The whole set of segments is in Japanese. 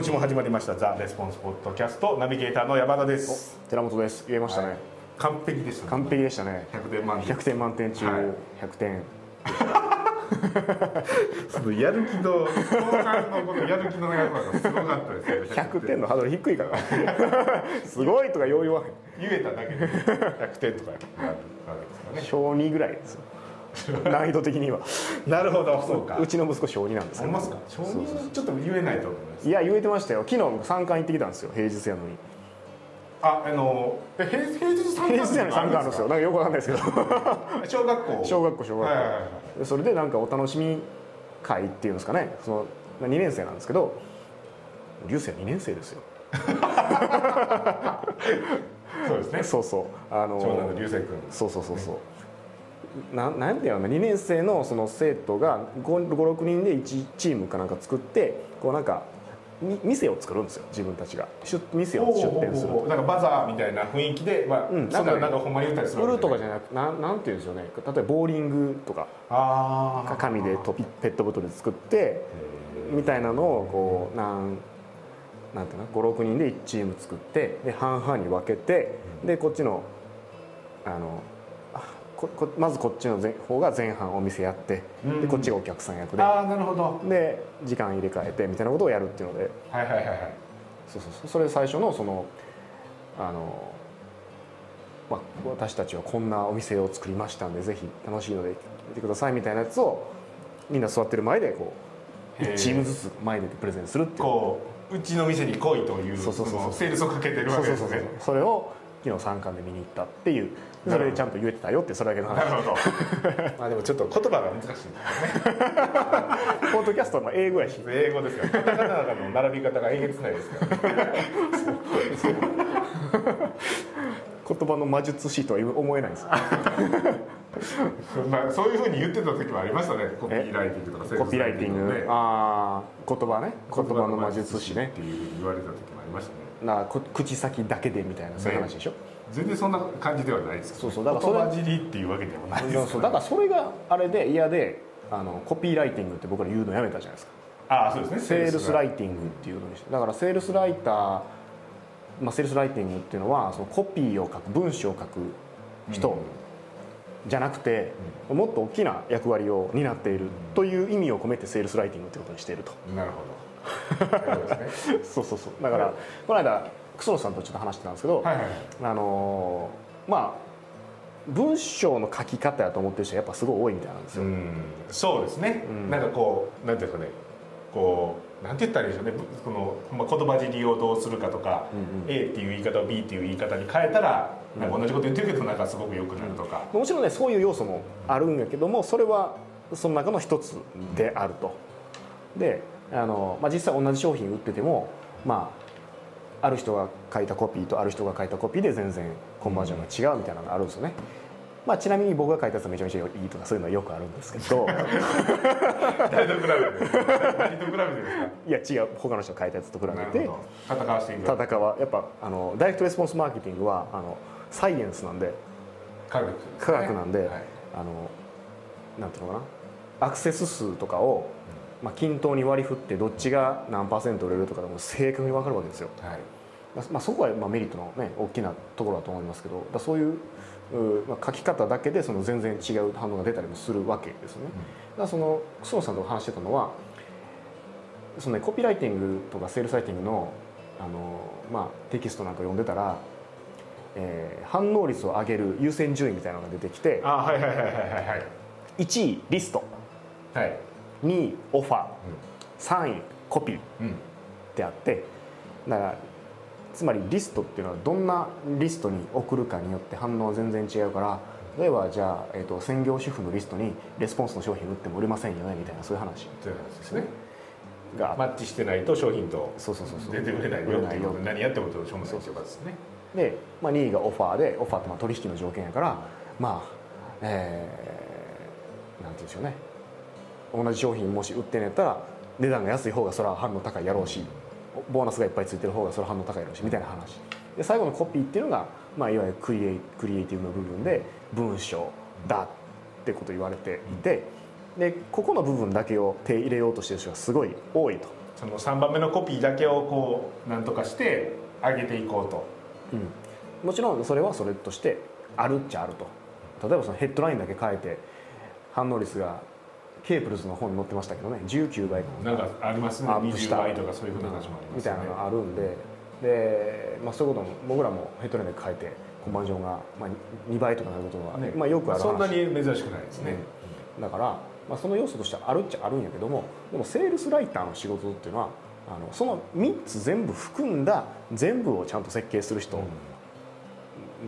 今週も始まりました。ザ・レスポンスポッドキャスト。ナビゲーターの山田です。寺本です。言えましたね、はい。完璧でしたね。完璧でしたね。100点満点100点満点中はい。100点、そのやる気の後半のこのやる気のやつがすごかったですよ100点のハードル低いから。すごいとかよう言わへん言えただけで。100点とかなるわけですか小2ぐらいですよ 難易度的には。ねなるほど。そうか。うちの息子小2なんですよ。ありますか？承認ちょっと言えないと思います。いや言えてましたよ。昨日僕参観行ってきたんですよ。平日やのに。ああのえ平平日参平日やのに参観あるんですよ。なんかよくわかんないですけど。小学校。小学校小学校、はいはいそれでなんかお楽しみ会っていうんですかね。その2年生なんですけど流星は2年生ですよ。そうですね。そうそう。あの長男の流星君。そうそうそうそうななんていうの2年生のその生徒が56人で1チームかなんか作ってこうなんかみ店を作るんですよ自分たちが。出店を出店するなんかバザーみたいな雰囲気で、まあうんななんかねなんかほんまに言ったりする売るとかじゃなくなんなんていうんでしょうね。例えばボーリングとかああ紙でとペットボトルで作ってみたいなのをこうなんなんていうの56人で1チーム作ってで半々に分けてでこっちのあのまずこっちの前方が前半お店やってうん。でこっちがお客さん役で。ああなるほど。で時間入れ替えてみたいなことをやるっていうので。はいはいはいはい。そうそうそう。それで最初のそのあの、まあ、私たちはこんなお店を作りましたんでぜひ楽しいので見てくださいみたいなやつをみんな座ってる前でこうへー。1チームずつ前でプレゼンするっていう。こううちの店に来いというそうそうそうそう。のセールスをかけてるわそうそうそうけですねそう。それを昨日参観で見に行ったっていうそれでちゃんと言えてたよってそれだけの話。なるほど。まあでもちょっと言葉が難しいですよね。ポッドキャストはまあ英語やし。英語ですよ。カタカナの並び方がえげつないですから、ね、言葉の魔術師とは思えないです まあそういうふうに言ってた時もありましたね。コピーライティングとかコピーライティング、ね。ああ言葉ね。言葉の魔術師ね。っていうふうに言われた時もありましたね。なこ口先だけでみたいなそういう話でしょ、全然そんな感じではないです。そうそう。だからそれ言葉尻っていうわけでもないです。そうだからそれがあれで嫌であのコピーライティングって僕ら言うのやめたじゃないですか。ああそうですね。セールスライイティングっていうのにして。だからセールスライター、まあ、セールスライティングっていうのはそのコピーを書く文章を書く人じゃなくて、もっと大きな役割を担っているという意味を込めてセールスライティングってことにしていると。なるほど。そうそうそう。だからこの間楠野さんとちょっと話してたんですけど、はいはいはい。あのーまあ文章の書き方やと思ってる人はやっぱすごい多いみたいなんですよ、うん。そうですね、うん。なんかこうなんていうんですかね。こうなんて言ったらいいでしょうね。この、まあ、言葉尻をどうするかとか、うんうん。A っていう言い方を B っていう言い方に変えたら、うん。なんか同じこと言ってるけどなんかすごく良くなるとか、もちろんね。そういう要素もあるんやけどもそれはその中の一つであると。であの、まあ、実際同じ商品売っててもまあある人が書いたコピーとある人が書いたコピーで全然コンバージョンが違うみたいなのがあるんですよね、まあ、ちなみに僕が書いたやつはめちゃめちゃいいとかそういうのはよくあるんですけど。誰と比べてですか何と比べてですいや違う。他の人が書いたやつと比べて。戦わしていく。戦はやっぱあのダイレクトレスポンスマーケティングはあのサイエンスなんで科学ね。科学なんで、はい。あのなんていうのかな。アクセス数とかを、まあ、均等に割り振ってどっちが何パーセント売れるとかでも正確に分かるわけですよ、はい。まあ、そこはまあメリットの、ね、大きなところだと思いますけどだそういううまあ、書き方だけでその全然違う反応が出たりもするわけですよね、だからその楠野さんと話してたのはその、ね、コピーライティングとかセールスライティングのあの、まあ、テキストなんか読んでたら、えー反応率を上げる優先順位みたいなのが出てきてあはいはいはいはいはいはい。1位リスト。はい2位オファー3位コピーっうん。てあってだからつまりリストっていうのはどんなリストに送るかによって反応は全然違うから例えばじゃあ、えー、と専業主婦のリストにレスポンスの商品売っても売れませんよねみたいなそういう話。という話ですね。が。マッチしてないと商品とそうそうそうそう。全然売れないよっていうことで何やってもどうしようもないとですね。で、まあ、2位がオファーでオファーってまあ取引の条件やからまあえーなんて言うんでしょうね同じ商品もし売ってんやったら値段が安い方がそれは反応高いやろうしボーナスがいっぱいついてる方がそれは反応高いやろうしみたいな話。で最後のコピーっていうのが、まあ、いわゆるクリエイクリエイティブの部分で文章だってこと言われていてでここの部分だけを手入れようとしてる人がすごい多いと。その3番目のコピーだけをこうなんとかして上げていこうと。うん、もちろんそれはそれとしてあるっちゃあると。例えばそのヘッドラインだけ変えて反応率がケープルズの本に載ってましたけどね19倍なんかありますね。20アップした。倍とかそういうふうな話もありますね。みたいなのがあるんでで、まあ、そういうことも僕らもヘッドラインだけ変えてコンバージョンが、まあ、2倍とかなることが、ね。まあ、よくある話。そんなに珍しくないですね、だから、まあ、その要素としてはあるっちゃあるんやけどもでもセールスライターの仕事っていうのはあのその3つ全部含んだ全部をちゃんと設計する人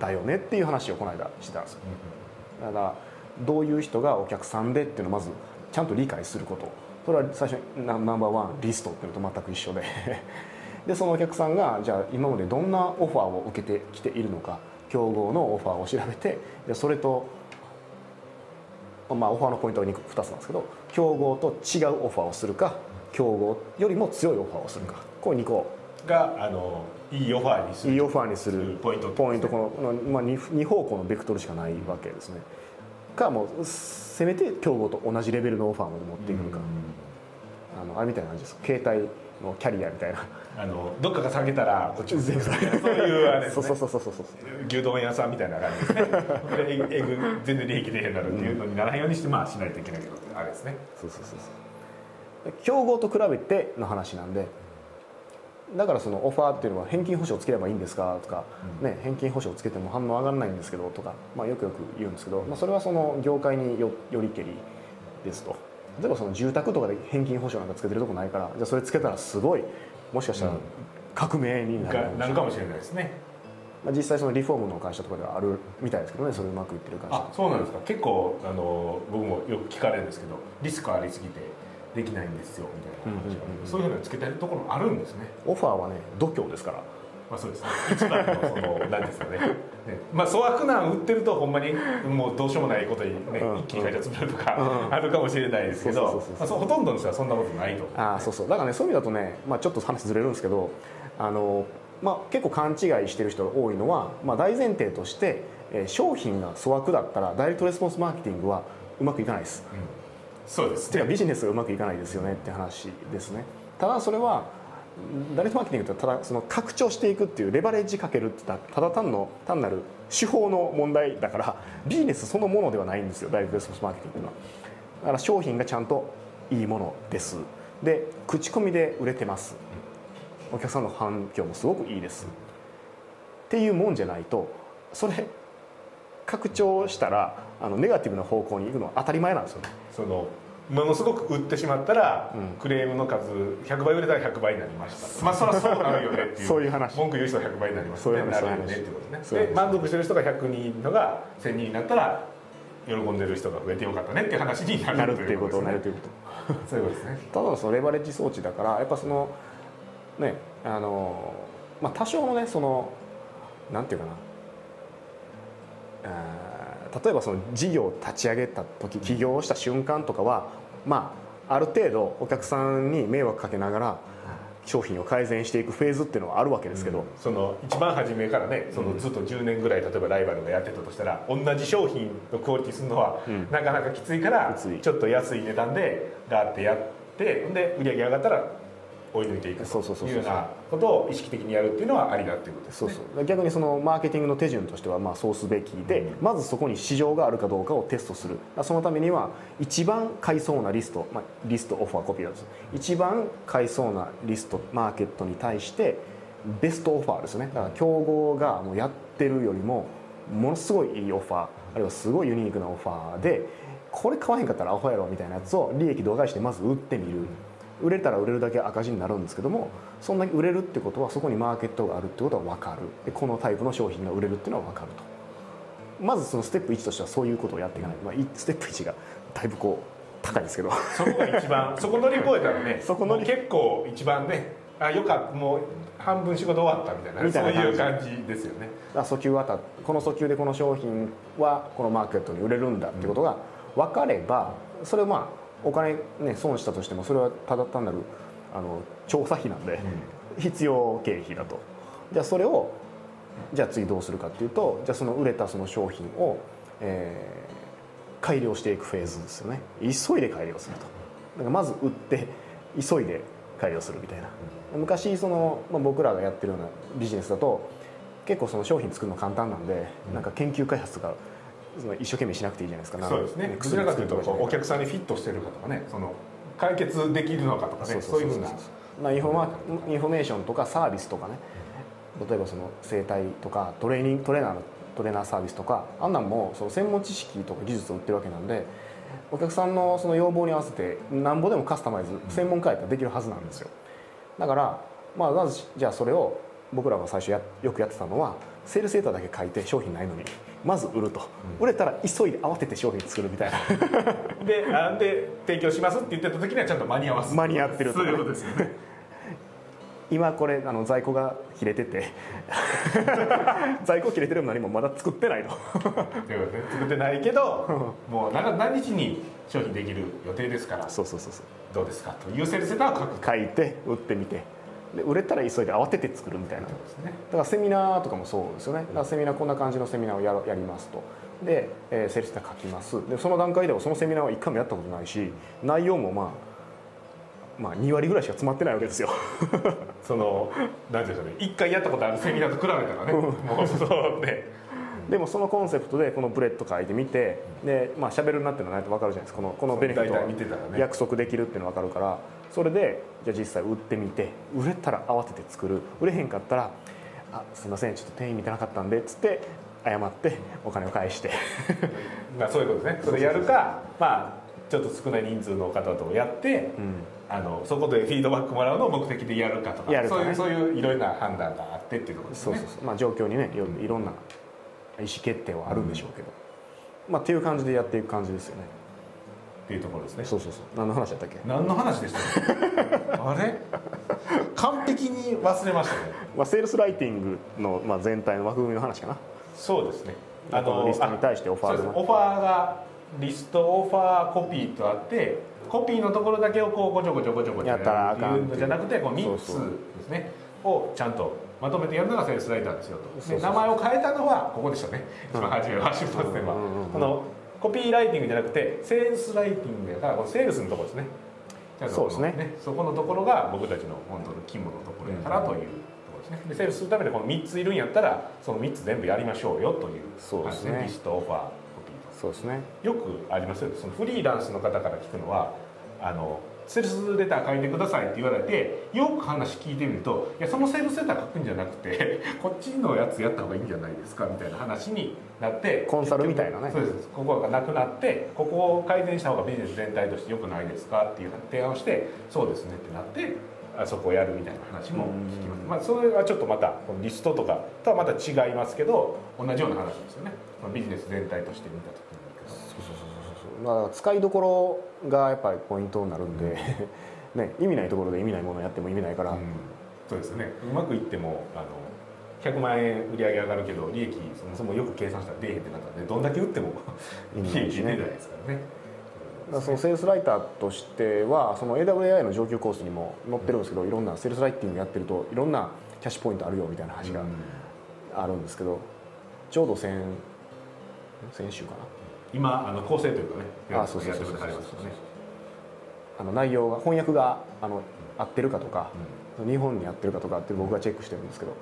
だよねっていう話をこの間してたんですよ。だからどういう人がお客さんでっていうのをまずちゃんと理解すること。それは最初にナナンバーワンリストっていうのと全く一緒で。でそのお客さんがじゃあ今までどんなオファーを受けてきているのか競合のオファーを調べてでそれとまあオファーのポイントは 2, 2つなんですけど競合と違うオファーをするか競合よりも強いオファーをするか。これ2個。があのいいオファーにするいいオファーにするポイントポイントこの、このまあ、2, 2方向のベクトルしかないわけですねかもうせめて競合と同じレベルのオファーまで持っていくのか、あのあれみたいな感じです。携帯のキャリアみたいな。あのどっかが下げたらこっちも。全部。そういうあれですね。そうそうそうそうそう。牛丼屋さんみたいな感じで。すねでええぐ全然利益出へんなるっていうのにならへんようにしてまあしないといけないけどあれですね。そうそうそうそう。競合と比べての話なんでだからそのオファーっていうのは返金保証つければいいんですか？とか、ね、返金保証つけても反応上がらないんですけどとか、まあ、よくよく言うんですけど、まあ、それはその業界によよりけりですと。例えばその住宅とかで返金保証なんかつけてるとこないからじゃあそれつけたらすごいもしかしたらうん。革命になるがかもしれない。なんかもしれないですね。まあ、実際そのリフォームの会社とかではあるみたいですけどねそれうまくいってる会社。あそうなんですか。結構あの僕もよく聞かれるんですけどリスクありすぎてできないんですよみたいな話があるうん。うんうんそういうふうにつけてるところあるんですね。オファーはね度胸ですから。まあそうです。ね一番のその何ですかね。ね。まあ粗悪なん売ってるとほんまにもうどうしようもないことにね、うん。一気に会社潰れるとかうん。あるかもしれないですけどほとんどの人はそんなことないと。ああそうそう。だからねそういう意味だとね、まあ、ちょっと話ずれるんですけどあの、まあ、結構勘違いしてる人が多いのは、まあ、大前提として、えー商品が粗悪だったらダイレクトレスポンスマーケティングはうまくいかないです。うんそうですね。ていうかビジネスがうまくいかないですよねって話ですね。ただそれはダイレクトマーケティングってただその拡張していくっていうレバレッジかけるってただ単の単なる手法の問題だからビジネスそのものではないんですよ。ダイレクトレスポンスマーケティングの。はだから商品がちゃんといいものです。で口コミで売れてます。お客さんの反響もすごくいいです。っていうもんじゃないとそれ拡張したらあのネガティブな方向に行くのは当たり前なんですよね。そのものすごく売ってしまったら、うん。クレームの数100倍売れたら100倍になりましたまあそりゃそうなるよねっていう。そういう話。文句言う人は100倍になりますそういう話。ねなるよねっていうことねで満足してる人が100人いるのが1000人になったら喜んでる人が増えてよかったねっていう話にななるるっていうことなるといいうこと。うそういうことですね。ただのそのレバレッジ装置だからやっぱそのねあのまあ多少のねそのなんていうかな例えばその事業を立ち上げた時起業した瞬間とかはまあある程度お客さんに迷惑かけながら商品を改善していくフェーズっていうのはあるわけですけど、その一番初めからねそのずっと10年ぐらい例えばライバルがやってたとしたら同じ商品のクオリティするのはうん。なかなかきついからちょっと安い値段でガーってやってで売り上げ上がったら追い抜いていくそうそうそうそう。というようなことを意識的にやるっていうのはありだっていうことですそうねそう。逆にそのマーケティングの手順としてはまあそうすべきで、まずそこに市場があるかどうかをテストする。そのためには一番買いそうなリスト、まあ、リストオファーコピーです。一番買いそうなリストマーケットに対してベストオファーですね。だから競合がもうやってるよりもものすごいいいオファーあるいはすごいユニークなオファーでこれ買わへんかったらアホやろみたいなやつを利益度外してまず売ってみる売れたら売れるだけ赤字になるんですけどもそんなに売れるってことはそこにマーケットがあるってことは分かる。でこのタイプの商品が売れるっていうのは分かると。まずそのステップ1としてはそういうことをやっていかない、まあ、いステップ1がだいぶこう高いですけど。そこが一番 そこ乗り越えたらねそこ乗り結構一番ねあよかったもう半分仕事終わったみたいなみたいなそういう感感じですよね。あ訴求はたこの訴求でこの商品はこのマーケットに売れるんだってことが分かればそれをまあお金ね損したとしてもそれはただ単なるあの調査費なんで必要経費だと。じゃあそれをじゃあ次どうするかっていうとじゃあその売れたその商品を、えー改良していくフェーズですよね。急いで改良すると。だからまず売って急いで会をするみたいな。昔その、まあ、僕らがやってるようなビジネスだと結構その商品作るの簡単なんで、なんか研究開発が一生懸命しなくていいじゃないですか。そうですね。どちらかというとこうお客さんにフィットしてるかとかねその解決できるのかとかねそういうふうな。まあ、インフォマインフォメーションとかサービスとかね。例えばその整体とかトレーニングトレーナーのトレーナーサービスとかあんなんもその専門知識とか技術を売ってるわけなんでお客さんのその要望に合わせてなんぼでもカスタマイズ専門家やったらできるはずなんですよ。だからまあまずじゃあそれを僕らが最初やよくやってたのはセールスデータだけ書いて商品ないのにまず売ると、売れたら急いで慌てて商品作るみたいな。であで提供しますって言ってた時にはちゃんと間に合わす。間に合ってるそういうことですよね。今これあの在庫が切れてて。在庫切れてるのにもまだ作ってないとということで作ってないけどもう何何日に商品できる予定ですからそうそうそうそう。どうですかというセールセーターを書く。書いて売ってみてで売れたら急いで慌てて作るみたいな。だからセミナーとかもそうですよね。だからセミナーこんな感じのセミナーをやろやりますと。で、えーセールスデータ書きます。でその段階ではそのセミナーは一回もやったことないし内容もまあまあ2割ぐらいしか詰まってないわけですよ。その何ていうんですかね。一回やったことあるセミナーと比べたらね。もうそうね。でもそのコンセプトでこのブレット書いてみてでまあ喋るなっていうのはないと分かるじゃないですか。このこのベネフィット約束できるっていうの分かるから。それでじゃあ実際売ってみて売れたら慌てて作る。売れへんかったら「あすいませんちょっと定員満ってなかったんで」っつって謝ってお金を返して。まあそういうことですね。それやるかまあちょっと少ない人数の方とやって、あのそこでフィードバックもらうのを目的でやるかとかやるかね。そういうそういういろいろな判断があってっていうところですね。そうそうそう。まあ状況にねいろいろんな意思決定はあるんでしょうけど、まあっていう感じでやっていく感じですよねっていうところですね。そうそうそう。何の話だったっけ？何の話でした？っ けあれ？完璧に忘れましたね。まあ、セールスライティングの、まあ、全体の枠組みの話かな。そうですね。あのリストに対してオファーがオファーがリストオファーコピーとあってコピーのところだけをこうごちょごちょごちょごちょやったらあかんっていうのじゃなくてこう3つですね。をちゃんとまとめてやるのがセールスライターですよと。名前を変えたのはここでしたね。一番初めは出発点は。このコピーライティングじゃなくてセールスライティングだからこのセールスのところですね。そうですね。そこのところが僕たちの本当の肝のところやからというところですね。でセールスするためにこの3ついるんやったらその3つ全部やりましょうよというそうですね。はいリストオファーコピーと。そうですね。よくありますよね。そのフリーランスの方から聞くのはあのセールスレター書いてくださいって言われてよく話聞いてみるといやそのセールスレター書くんじゃなくて こっちのやつやった方がいいんじゃないですかみたいな話になってコンサルみたいなね。そうです。ここがなくなってここを改善した方がビジネス全体として良くないですかっていう提案をしてそうですねってなってあそこをやるみたいな話も聞きます、まあ、それはちょっとまたこのリストとかとはまた違いますけど同じような話ですよね。まあビジネス全体として見た時まあ使いどころがやっぱりポイントになるんで、ね、意味ないところで意味ないものをやっても意味ないから、うんそうですね。うまくいってもあの100万円売り上げ上がるけど利益そもそもよく計算したら出えへんってなったらねどんだけ売っても 利益出ないですからね。だそのセールスライターとしてはその AWAI の上級コースにも載ってるんですけどいろんなセールスライティングやってるといろんなキャッシュポイントあるよみたいな話があるんですけどちょうど先先週かな今あの構成というかねやってくれてはりますよね。あの内容が翻訳があの合ってるかとか、日本にやってるかとかって僕がチェックしてるんですけど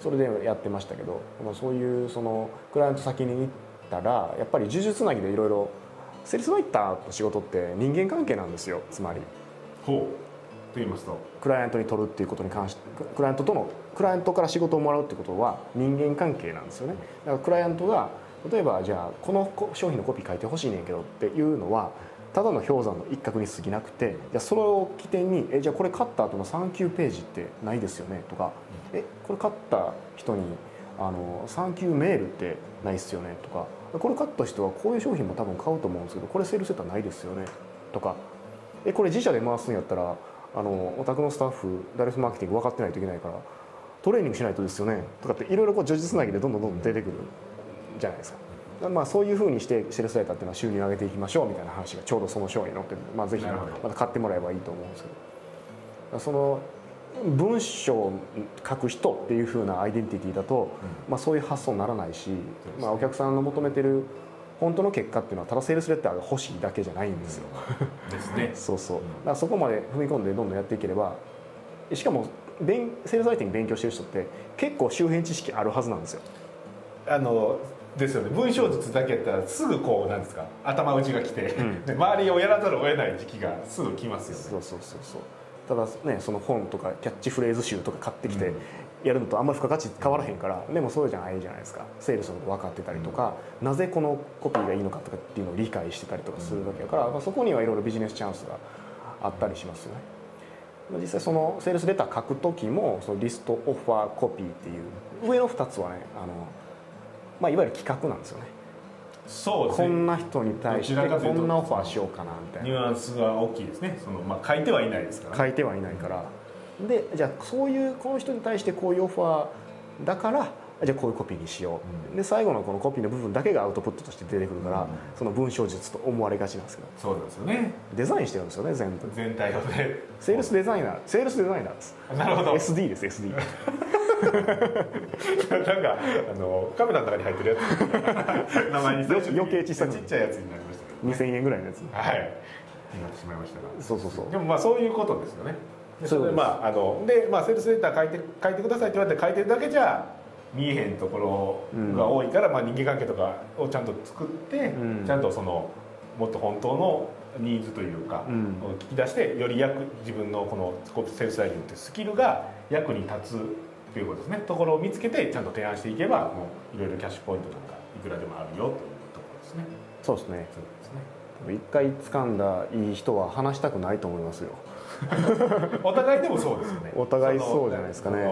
それでやってましたけどまあそういうそのクライアント先に行ったらやっぱり呪術つなぎでいろいろセールスライターの仕事って人間関係なんですよ。つまり。ほう。と言いますと。クライアントに取るっていうことに関してクライアントとのクライアントから仕事をもらうってことは人間関係なんですよね。だからクライアントが例えばじゃあこのこ商品のコピー書いてほしいねんけどっていうのはただの氷山の一角に過ぎなくてじゃあそれを起点にえじゃあこれ買った後の3級ページってないですよねとかえこれ買った人にあの3級メールってないですよねとかこれ買った人はこういう商品も多分買うと思うんですけどこれセールセーターないですよねとかえこれ自社で回すんやったらあのお宅のスタッフダイレクトマーケティング分かってないといけないからトレーニングしないとですよねとかっていろいろこう叙述つなぎでどんどんどんどん出てくるじゃないですか。まあ、そういうふうにしてセールスライターっていうのは収入を上げていきましょうみたいな話がちょうどその章に載ってるんで、まあ、ぜひまた買ってもらえばいいと思うんですけど。その文章を書く人っていうふうなアイデンティティだと、まあ、そういう発想にならないし、まあ、お客さんの求めてる本当の結果っていうのはただセールスレターが欲しいだけじゃないんですよ。ですね。そうそう。だからそこまで踏み込んでどんどんやっていければしかも勉セールスライティング勉強してる人って結構周辺知識あるはずなんですよ。あのですよね。文章術だけやったらすぐこうなんですか頭打ちが来て、ん。で周りをやらざるを得ない時期がすぐ来ますよね。そうそうそうそう。ただねその本とかキャッチフレーズ集とか買ってきてうん。やるのとあんまり付加価値変わらへんからでもそうじゃないじゃないですか。セールスのこと分かってたりとか、なぜこのコピーがいいのかとかっていうのを理解してたりとかするわけだから、まあ、そこにはいろいろビジネスチャンスがあったりしますよね実際そのセールスレター書く時もそのリストオファーコピーっていう上の2つはねあの、まあ、いわゆる企画なんですよね。そうですね。こんな人に対してこんなオファーしようかなみたいな。ニュアンスが大きいですね。その、まあ、書いてはいないですから、ね、書いてはいないから。でじゃあそういうこの人に対してこういうオファーだからじゃあこういうコピーにしよう、うん。で最後のこのコピーの部分だけがアウトプットとして出てくるから、うん。その文章術と思われがちなんですけど。そうなんですよね。デザインしてるんですよね全部。全体をね。セールスデザイナーセールスデザイナーです。なるほど。SD です SD なんかあのカメラの中に入ってるやつ。名前に 余計小さくちっちゃいやつになりましたけど、ね、2000円ぐらいのやつ。はい。になってしまいましたが。そうそうそう。でもまあそういうことですよね。でそでまああので、まあ、セールスレター書いて書いてくださいって言われて書いてるだけじゃ見えへんところが多いから、まあ、人間関係とかをちゃんと作って、うん。ちゃんとそのもっと本当のニーズというか、うん。を聞き出してより役自分のこのセールスライティングってスキルが役に立つということですね。ところを見つけてちゃんと提案していけばもういろいろキャッシュポイントなんかいくらでもあるよというところですね。そうですね。そうですね。一回掴んだいい人は話したくないと思いますよ。お互いでもそうですよね。お互いそうじゃないですかね。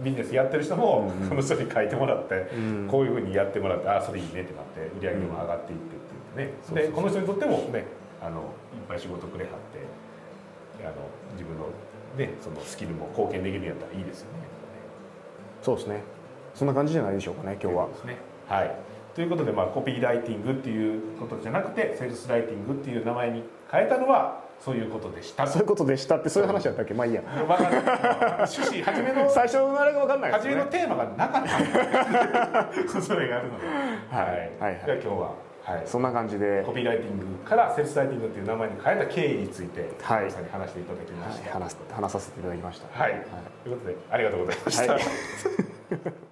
ビジネスやってる人も、その人に書いてもらって、うん。こういうふうにやってもらってああそれいいねってなって売り上げも上がっていってっていうね、うん。でこの人にとってもねあのいっぱい仕事くれはってあの自分の,、ね、そのスキルも貢献できるんやったらいいですよね。そうですね。そんな感じじゃないでしょうかね今日は。ね。はい。ということで、まあ、コピーライティングっていうことじゃなくてセールスライティングっていう名前に変えたのはそういうことでした。そういうことでしたってそういう話だったっけ？まあいいや。分かんない。趣旨初めの最初のあれが分かんないね。初めのテーマがなかった。それがあるので、はい。はいはい。じゃあ今日は、はい、そんな感じで。コピーライティングからセールスライティングっていう名前に変えた経緯について、はい。皆さんに話していただきまはい。した。話す話させていただきました。はい、ということでありがとうございました。はい